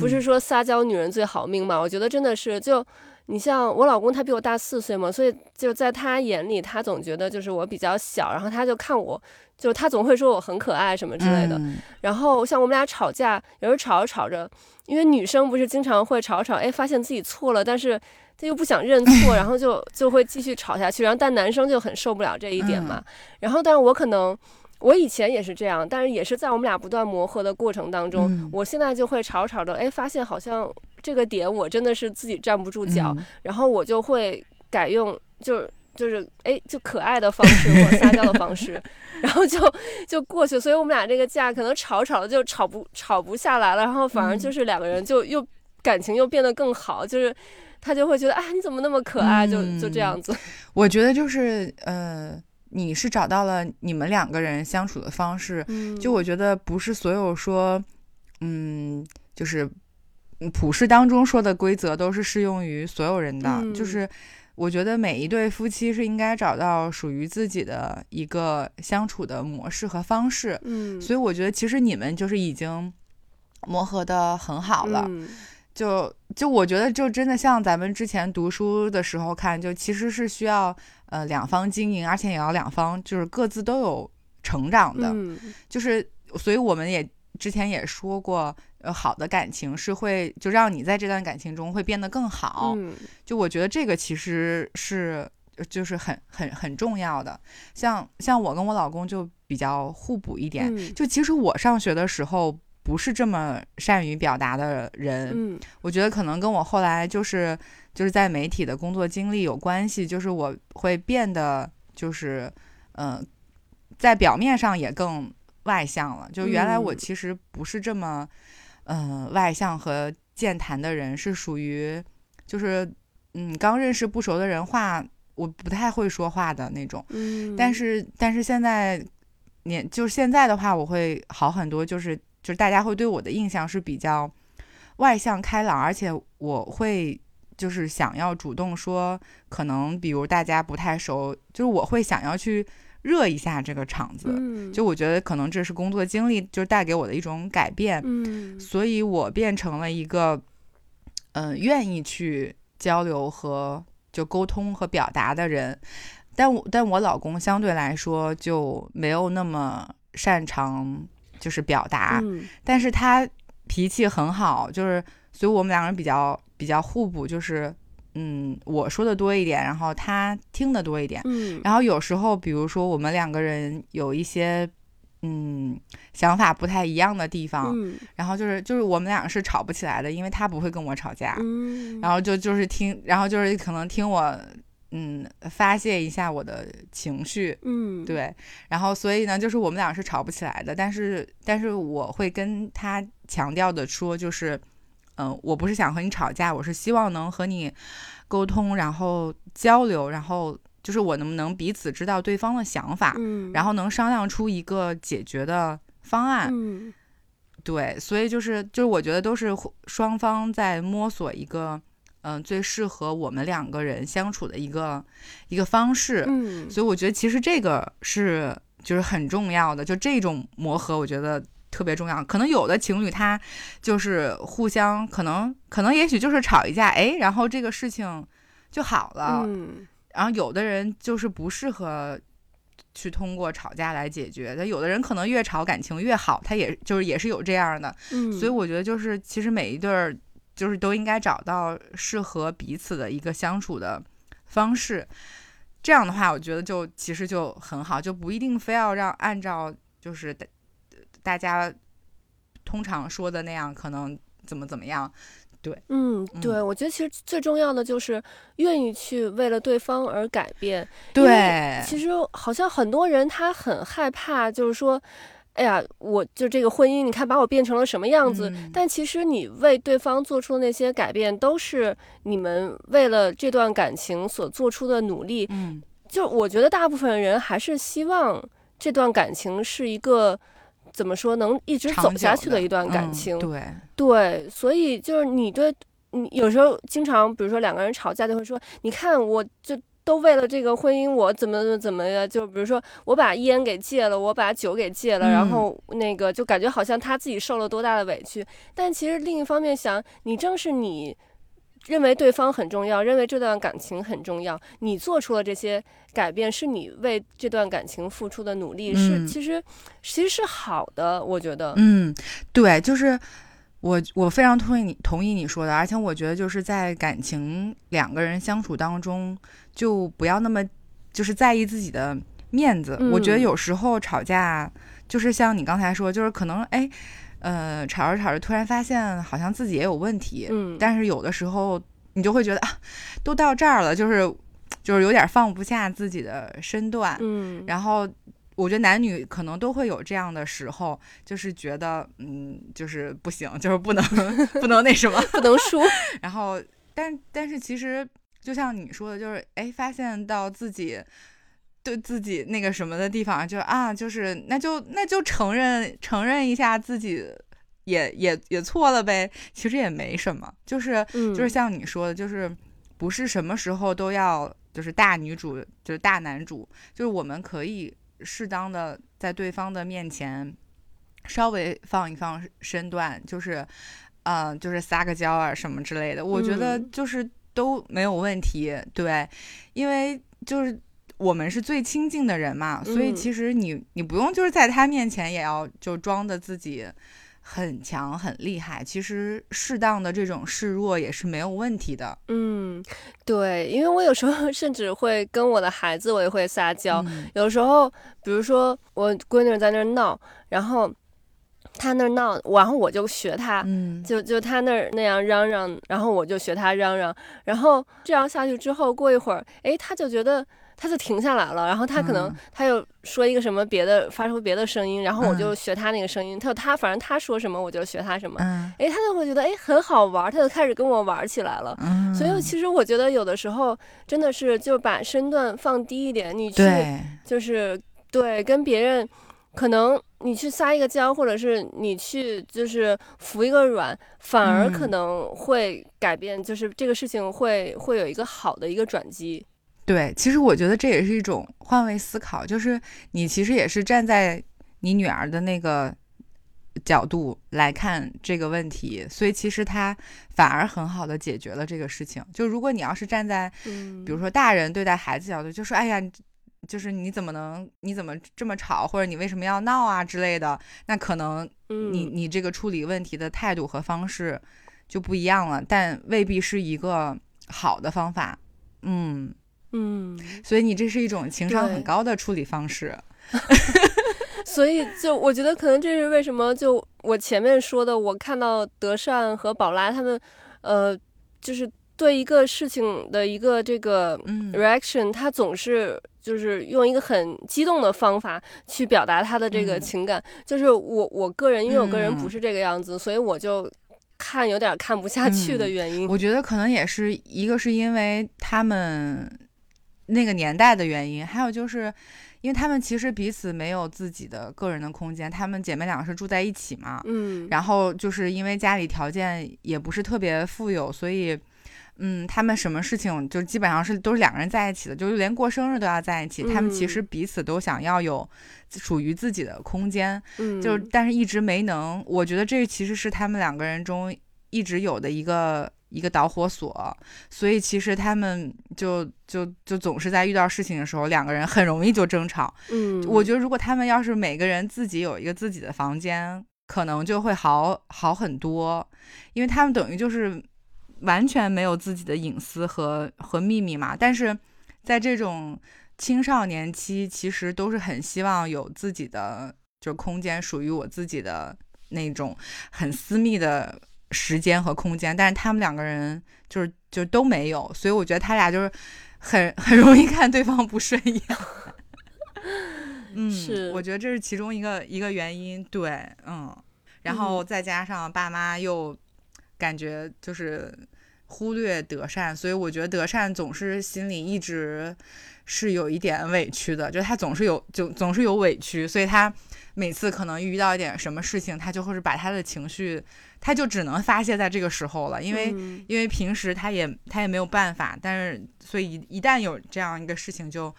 不是说撒娇女人最好命嘛？我觉得真的是，就你像我老公，他比我大四岁嘛，所以就在他眼里，他总觉得就是我比较小，然后他就看我，就他总会说我很可爱什么之类的。然后像我们俩吵架，有时候吵着吵着，因为女生不是经常会吵吵，哎，发现自己错了，但是他又不想认错，然后就就会继续吵下去。然后但男生就很受不了这一点嘛。然后但是我可能。我以前也是这样，但是也是在我们俩不断磨合的过程当中，我现在就会吵吵的，哎，发现好像这个点我真的是自己站不住脚，然后我就会改用，就是就是哎，就可爱的方式或撒娇的方式，然后就就过去。所以我们俩这个架可能吵吵的就吵不吵不下来了，然后反而就是两个人就又感情又变得更好，就是他就会觉得啊，你怎么那么可爱，就就这样子。我觉得就是呃。你是找到了你们两个人相处的方式，就我觉得不是所有说，嗯，就是普世当中说的规则都是适用于所有人的。就是我觉得每一对夫妻是应该找到属于自己的一个相处的模式和方式。嗯，所以我觉得其实你们就是已经磨合的很好了。就就我觉得就真的像咱们之前读书的时候看，就其实是需要。呃，两方经营，而且也要两方就是各自都有成长的，就是，所以我们也之前也说过，呃，好的感情是会就让你在这段感情中会变得更好。就我觉得这个其实是就是很很很重要的。像像我跟我老公就比较互补一点。就其实我上学的时候不是这么善于表达的人，我觉得可能跟我后来就是。就是在媒体的工作经历有关系，就是我会变得就是，嗯，在表面上也更外向了。就原来我其实不是这么，嗯，外向和健谈的人，是属于就是，嗯，刚认识不熟的人话我不太会说话的那种。嗯。但是但是现在年就是现在的话，我会好很多，就是就是大家会对我的印象是比较外向开朗，而且我会。就是想要主动说，可能比如大家不太熟，就是我会想要去热一下这个场子。就我觉得可能这是工作经历就带给我的一种改变。嗯，所以我变成了一个，嗯，愿意去交流和就沟通和表达的人。但我但我老公相对来说就没有那么擅长就是表达，但是他脾气很好，就是所以我们两个人比较。比较互补，就是，嗯，我说的多一点，然后他听的多一点，嗯，然后有时候，比如说我们两个人有一些，嗯，想法不太一样的地方，嗯，然后就是就是我们两个是吵不起来的，因为他不会跟我吵架，嗯，然后就就是听，然后就是可能听我，嗯，发泄一下我的情绪，嗯，对，然后所以呢，就是我们俩是吵不起来的，但是但是我会跟他强调的说，就是。嗯，我不是想和你吵架，我是希望能和你沟通，然后交流，然后就是我能不能彼此知道对方的想法，嗯，然后能商量出一个解决的方案。嗯对，所以就是就是我觉得都是互双方在摸索一个嗯、最适合我们两个人相处的一个一个方式。嗯，所以我觉得其实这个是就是很重要的，就这种磨合，我觉得特别重要。可能有的情侣他就是互相可能可能也许就是吵一架，哎，然后这个事情就好了。嗯然后有的人就是不适合去通过吵架来解决，但有的人可能越吵感情越好，他也就是也是有这样的。嗯，所以我觉得就是其实每一对儿就是都应该找到适合彼此的一个相处的方式。这样的话，我觉得就其实就很好，就不一定非要让按照就是大大家通常说的那样，可能怎么怎么样。对嗯，对，我觉得其实最重要的就是愿意去为了对方而改变。对，其实好像很多人他很害怕，就是说，哎呀，我就这个婚姻，你看把我变成了什么样子？嗯但其实你为对方做出的那些改变，都是你们为了这段感情所做出的努力。嗯就我觉得大部分人还是希望这段感情是一个怎么说能一直走下去的一段感嗯情。对，对，所以就是你对你有时候经常，比如说两个人吵架，就会说，你看我就都为了这个婚姻，我怎么怎么怎么呀？就比如说我把烟给戒了，我把酒给戒了，然嗯后那个就感觉好像他自己受了多大的委屈。但其实另一方面想，你正是你。认为对方很重要，认为这段感情很重要，你做出了这些改变，是你为这段感情付出的努力，是嗯其实其实是好的，我觉得。嗯，对，就是我我非常同意你同意你说的，而且我觉得就是在感情两个人相处当中，就不要那么就是在意自己的面子。我觉得嗯有时候吵架就是像你刚才说，就是可能哎。呃，吵着吵着，突然发现好像自己也有问题，嗯但是有的时候你就会觉得啊，都到这儿了，就是就是有点放不下自己的身段，嗯，然后我觉得男女可能都会有这样的时候，就是觉得嗯，就是不行，就是不能 不能那什么。不能输。然后，但但是其实就像你说的，就是哎，发现到自己。对自己那个什么的地方，就啊，就是那就那就承认承认一下自己也也也错了呗，其实也没什么，就是嗯，就是像你说的，就是不是什么时候都要就是大女主，就是大男主，就是我们可以适当的在对方的面前稍微放一放身段，就是嗯、呃就是撒个娇啊什么之类的，我觉得嗯。就是都没有问题，对，因为就是。我们是最亲近的人嘛，所以嗯其实你你不用就是在他面前也要就装的自己很强很厉害，其实适当的这种示弱也是没有问题的。嗯，对，因为我有时候 甚至会跟我的孩子，我也会撒娇。嗯有时候，比如说我闺女在那闹，然后她那儿闹，然后我就学他，嗯就就他那儿那样嚷嚷，然后我就学他嚷嚷，然后这样下去之后，过一会儿，哎，他就觉得。他就停下来了，然后他可能嗯她又说一个什么别的，发出别的声音，然后我就嗯学他那个声音。他他反正他说什么我就学他什么，嗯哎，她就会觉得哎很好玩，他就开始跟我玩起来了。嗯，所以其实我觉得有的时候真的是就把身段放低一点，你去，就是对跟别人，可能你去撒一个娇，或者是你去就是服一个软，反而可嗯能会改变，就是这个事情会会有一个好的一个转机。对，其实我觉得这也是一种换位思考，就是你其实也是站在你女儿的那个角度来看这个问题，所以其实她反而很好的解决了这个事情。就如果你要是站在嗯，比如说大人对待孩子角度，就说哎呀，就是你怎么能你怎么这么吵，或者你为什么要闹啊之类的，那可能嗯你你这个处理问题的态度和方式就不一样了，但未必是一个好的方法。嗯，嗯，所以你这是一种情商很高的处理方式。所以就我觉得可能这是为什么就我前面说的，我看到德善和宝拉他们，呃，就是对一个事情的一个这个嗯 reaction，他总是就是用一个很激动的方法去表达他的这个嗯情感。就是我我个人，因为我个人不嗯是这个样子，所以我就看有点看不下去的嗯原因。我觉得可能也是一个是因为他们那个年代的原因，还有就是，因为他们其实彼此没有自己的个人的空间，她们姐妹两个是住在一起嘛，嗯，然后就是因为家里条件也不是特别富有，所以，嗯，他们什么事情就基本上是都是两个人在一起的，就是连过生日都要在一起。他们其实彼此都想要有属于自己的空间，嗯，就但是一直没能。我觉得这其实是他们两个人中一直有的一个。一个导火索，所以其实他们就就就总是在遇到事情的时候，两个人很容易就争吵。嗯，我觉得如果他们要是每个人自己有一个自己的房间，可能就会好好很多，因为他们等于就是完全没有自己的隐私和和秘密嘛。但是在这种青少年期，其实都是很希望有自己的就空间，属于我自己的那种很私密的。时间和空间，但是他们两个人就是就都没有，所以我觉得他俩就是很 很容易看对方不顺眼。嗯，是，我觉得这是其中一个一个原因。对，嗯，然后再加上爸妈又感觉就是忽略德善，所以我觉得德善总是心里一直是有一点委屈的，就他总是有就总是有委屈，所以他每次可能遇到一点什么事情，他就会是把他的情绪。他就只能发泄在这个时候了，因为因为平时他也他也没有办法，但是所以一旦有这样一个事情，就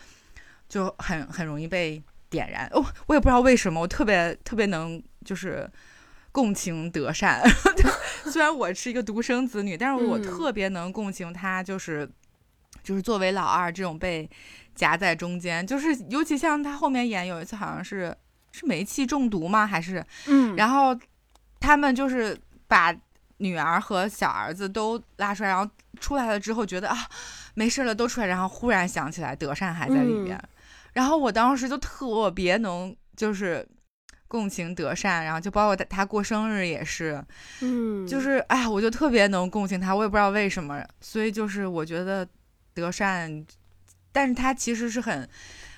就很很容易被点燃。哦，我也不知道为什么，我特别特别能就是共情德善。虽然我是一个独生子女，但是我特别能共情他，就是就是作为老二这种被夹在中间，就是尤其像他后面演有一次好像是是煤气中毒吗？还是嗯，然后他们就是。把女儿和小儿子都拉出来，然后出来了之后觉得啊，没事了，都出来，然后忽然想起来德善还在里面，然后我当时就特别能就是共情德善，然后就包括他他过生日也是，嗯，就是哎呀，我就特别能共情他，我也不知道为什么，所以就是我觉得德善，但是他其实是很。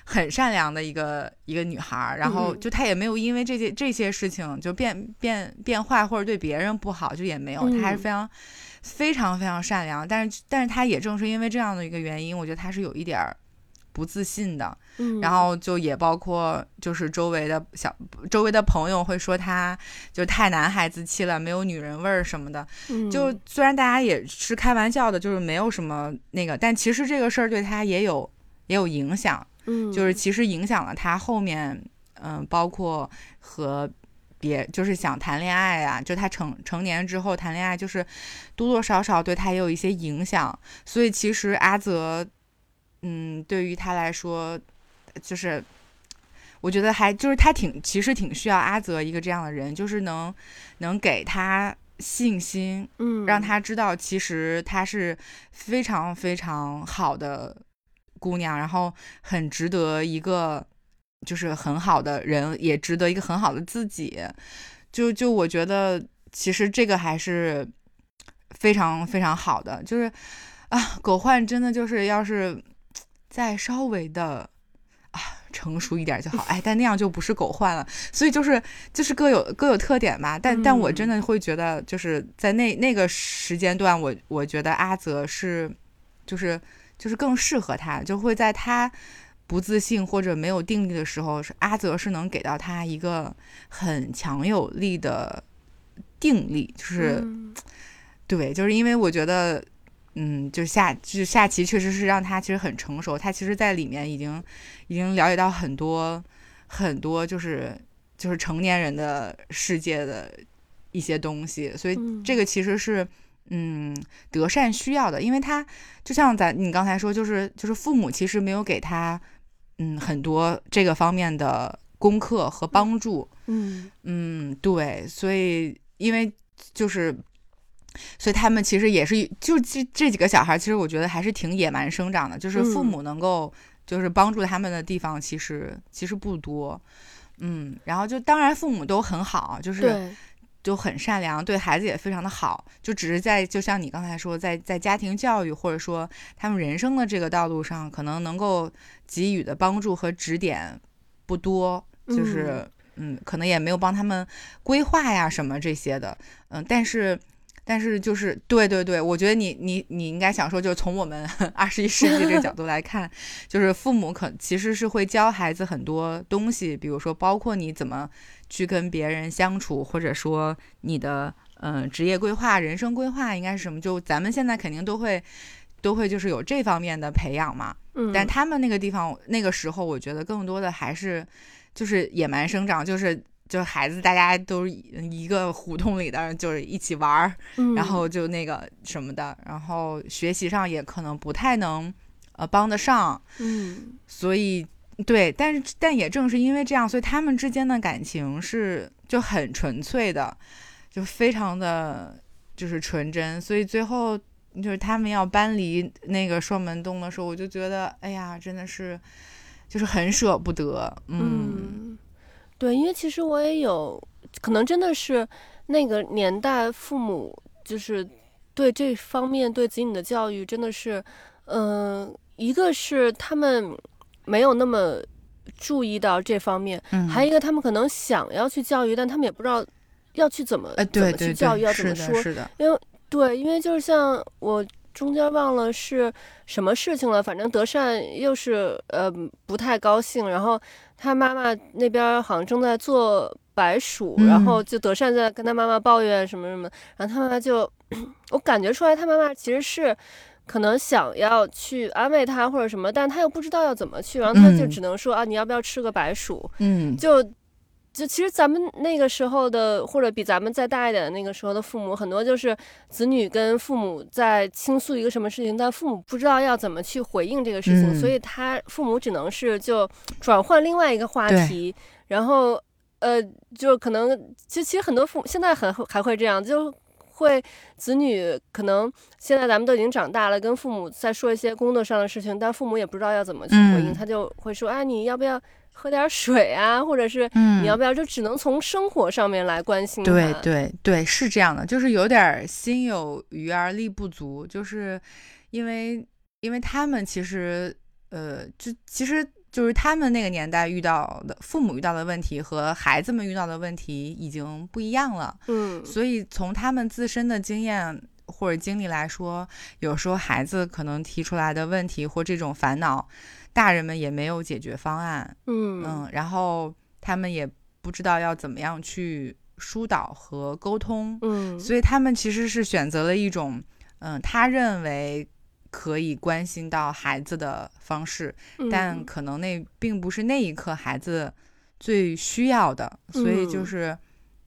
很善良的一个一个女孩，然后就她也没有因为这些这些事情就变变变坏或者对别人不好，就也没有，她还是非常非常非常善良。但是，但是她也正是因为这样的一个原因，我觉得她是有一点不自信的。然后就也包括就是周围的小周围的朋友会说他就太男孩子气了，没有女人味儿什么的。就虽然大家也是开玩笑的，就是没有什么那个，但其实这个事儿对他也有也有影响。嗯，就是其实影响了他后面，嗯，包括和别就是想谈恋爱啊，就他成成年之后谈恋爱，就是多多少少对他也有一些影响。所以其实阿泽，嗯，对于他来说，就是我觉得还就是他挺其实挺需要阿泽一个这样的人，就是能能给他信心，嗯，让他知道其实他是非常非常好的。姑娘，然后很值得一个，就是很好的人，也值得一个很好的自己。就就我觉得，其实这个还是非常非常好的。就是啊，狗焕真的就是，要是再稍微的啊成熟一点就好。哎，但那样就不是狗焕了。所以就是就是各有各有特点吧。但但我真的会觉得，就是在那那个时间段，我我觉得阿泽是就是。就是更适合他，就会在他不自信或者没有定力的时候，是阿泽是能给到他一个很强有力的定力。就是，对，就是因为我觉得，嗯，就下就下棋确实是让他其实很成熟，他其实在里面已经已经了解到很多很多，就是就是成年人的世界的一些东西，所以这个其实是。嗯，德善需要的，因为他就像咱你刚才说，就是就是父母其实没有给他嗯很多这个方面的功课和帮助。嗯嗯，对，所以因为就是所以他们其实也是就这这几个小孩，其实我觉得还是挺野蛮生长的，就是父母能够就是帮助他们的地方其实其实不多。嗯，然后就当然父母都很好，就是。就很善良，对孩子也非常的好，就只是在就像你刚才说，在在家庭教育或者说他们人生的这个道路上，可能能够给予的帮助和指点不多，就是嗯，可能也没有帮他们规划呀什么这些的，嗯，但是但是就是对对对，我觉得你你你应该想说，就是从我们 二十一世纪这个角度来看，就是父母可其实是会教孩子很多东西，比如说包括你怎么去跟别人相处，或者说你的嗯职业规划、人生规划应该是什么，就咱们现在肯定都会都会就是有这方面的培养嘛。嗯，但他们那个地方那个时候，我觉得更多的还是就是野蛮生长，就是。就孩子，大家都一个胡同里的，就是一起玩儿，然后就那个什么的，然后学习上也可能不太能呃帮得上，嗯，所以对，但是但也正是因为这样，所以他们之间的感情是就很纯粹的，就非常的就是纯真，所以最后就是他们要搬离那个双门洞的时候，我就觉得哎呀，真的是就是很舍不得，嗯。对，因为其实我也有可能真的是那个年代，父母就是对这方面对子女的教育真的是，嗯，一个是他们没有那么注意到这方面，嗯，还有一个他们可能想要去教育，但他们也不知道要去怎么怎么去教育，要怎么说，是的，因为对，因为就是像我。中间忘了是什么事情了，反正德善又是呃不太高兴，然后他妈妈那边好像正在做白薯，然后就德善在跟他妈妈抱怨什么什么，然后他妈妈就我感觉出来他妈妈其实是可能想要去安慰他或者什么，但他又不知道要怎么去，然后他就只能说啊你要不要吃个白薯？嗯，就。就其实咱们那个时候的，或者比咱们再大一点的那个时候的父母，很多就是子女跟父母在倾诉一个什么事情，但父母不知道要怎么去回应这个事情，所以他父母只能是就转换另外一个话题，然后呃，就可能其实其实很多父母现在很还会这样，就会子女可能现在咱们都已经长大了，跟父母在说一些工作上的事情，但父母也不知道要怎么去回应，他就会说，哎，你要不要？喝点水啊，或者是你要不要？就只能从生活上面来关心。对对对，是这样的，就是有点心有余而力不足，就是因为因为他们其实呃，就其实就是他们那个年代遇到的父母遇到的问题和孩子们遇到的问题已经不一样了。嗯，所以从他们自身的经验或者经历来说，有时候孩子可能提出来的问题或这种烦恼。大人们也没有解决方案，嗯。嗯，然后他们也不知道要怎么样去疏导和沟通，嗯，所以他们其实是选择了一种，嗯，他认为可以关心到孩子的方式，但可能那并不是那一刻孩子最需要的，所以就是，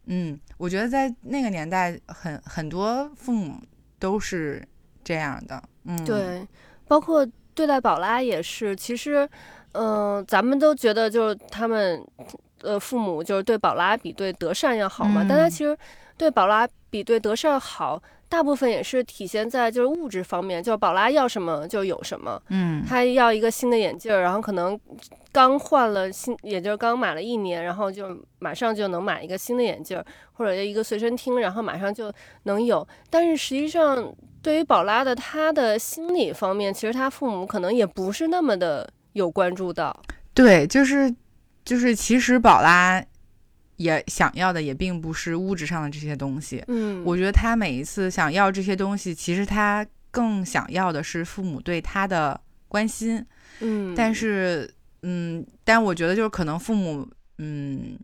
嗯，我觉得在那个年代，很很多父母都是这样的，嗯，对，包括。对待宝拉也是，其实，嗯，咱们都觉得就是他们，呃，父母就是对宝拉比对德善要好嘛。但他其实对宝拉比对德善好，大部分也是体现在就是物质方面，就是宝拉要什么就有什么。嗯，他要一个新的眼镜，然后可能刚换了新，也就是刚买了一年，然后就马上就能买一个新的眼镜，或者一个随身听，然后马上就能有。但是实际上。对于宝拉的他的心理方面，其实他父母可能也不是那么的有关注到。对，就是就是，其实宝拉也想要的也并不是物质上的这些东西。嗯，我觉得他每一次想要这些东西，其实他更想要的是父母对他的关心。嗯，但是，嗯，但我觉得就是可能父母，嗯，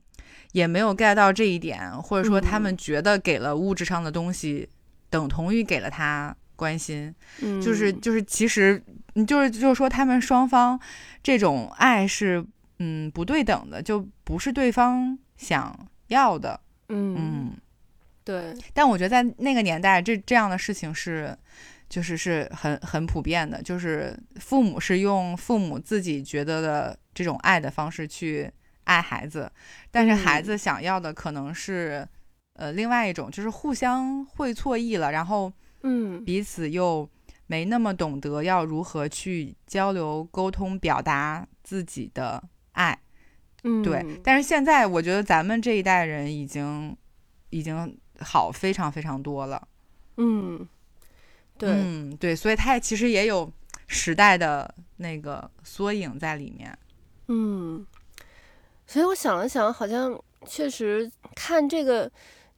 也没有 get 到这一点，或者说他们觉得给了物质上的东西。等同于给了他关心，就是就是，其实就是就是说，他们双方这种爱是嗯不对等的，就不是对方想要的，嗯，对。但我觉得在那个年代，这这样的事情是就是是很很普遍的，就是父母是用父母自己觉得的这种爱的方式去爱孩子，但是孩子想要的可能是。呃，另外一种就是互相会错意了，然后，嗯，彼此又没那么懂得要如何去交流、沟通、表达自己的爱，嗯，对。但是现在我觉得咱们这一代人已经已经好非常非常多了，嗯，对，嗯，对，所以它其实也有时代的那个缩影在里面，嗯，所以我想了想，好像确实看这个。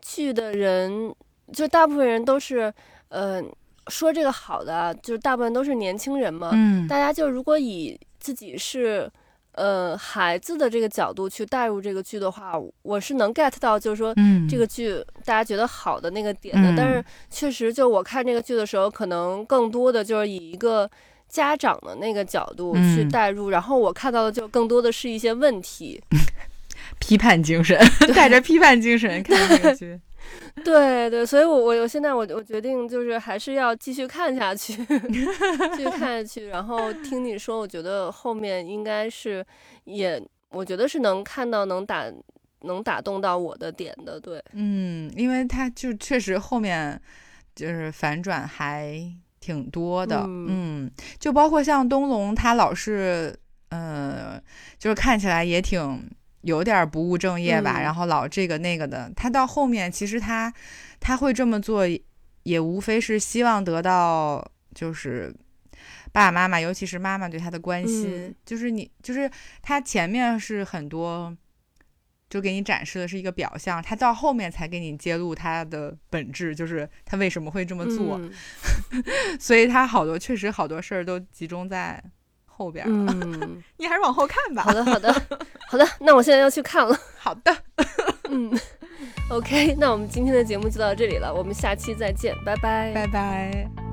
剧的人就大部分人都是，呃，说这个好的，就是大部分都是年轻人嘛。嗯，大家就如果以自己是。呃，孩子的这个角度去带入这个剧的话，我是能 get 到，就是说，这个剧大家觉得好的那个点的。但是确实，就我看这个剧的时候，可能更多的就是以一个家长的那个角度去带入，然后我看到的就更多的是一些问题，批判精神，带着批判精神 看这个剧。对对，所以，我我我现在我我决定就是还是要继续看下去，继续看下去。然后听你说，我觉得后面应该是也，我觉得是能看到能打能打动到我的点的。对，嗯，因为他就确实后面就是反转还挺多的，嗯，就包括像东龙，他老是呃，就是看起来也挺。有点不务正业吧，然后老这个那个的，他到后面其实他他会这么做，也无非是希望得到就是爸爸妈妈，尤其是妈妈对他的关心。就是你，就是他前面是很多，就给你展示的是一个表象，他到后面才给你揭露他的本质，就是他为什么会这么做。所以他好多确实好多事儿都集中在。后边，嗯，你还是往后看吧。好的，好的，好的。那我现在要去看了。好的，嗯，OK，那我们今天的节目就到这里了，我们下期再见，拜拜，拜拜。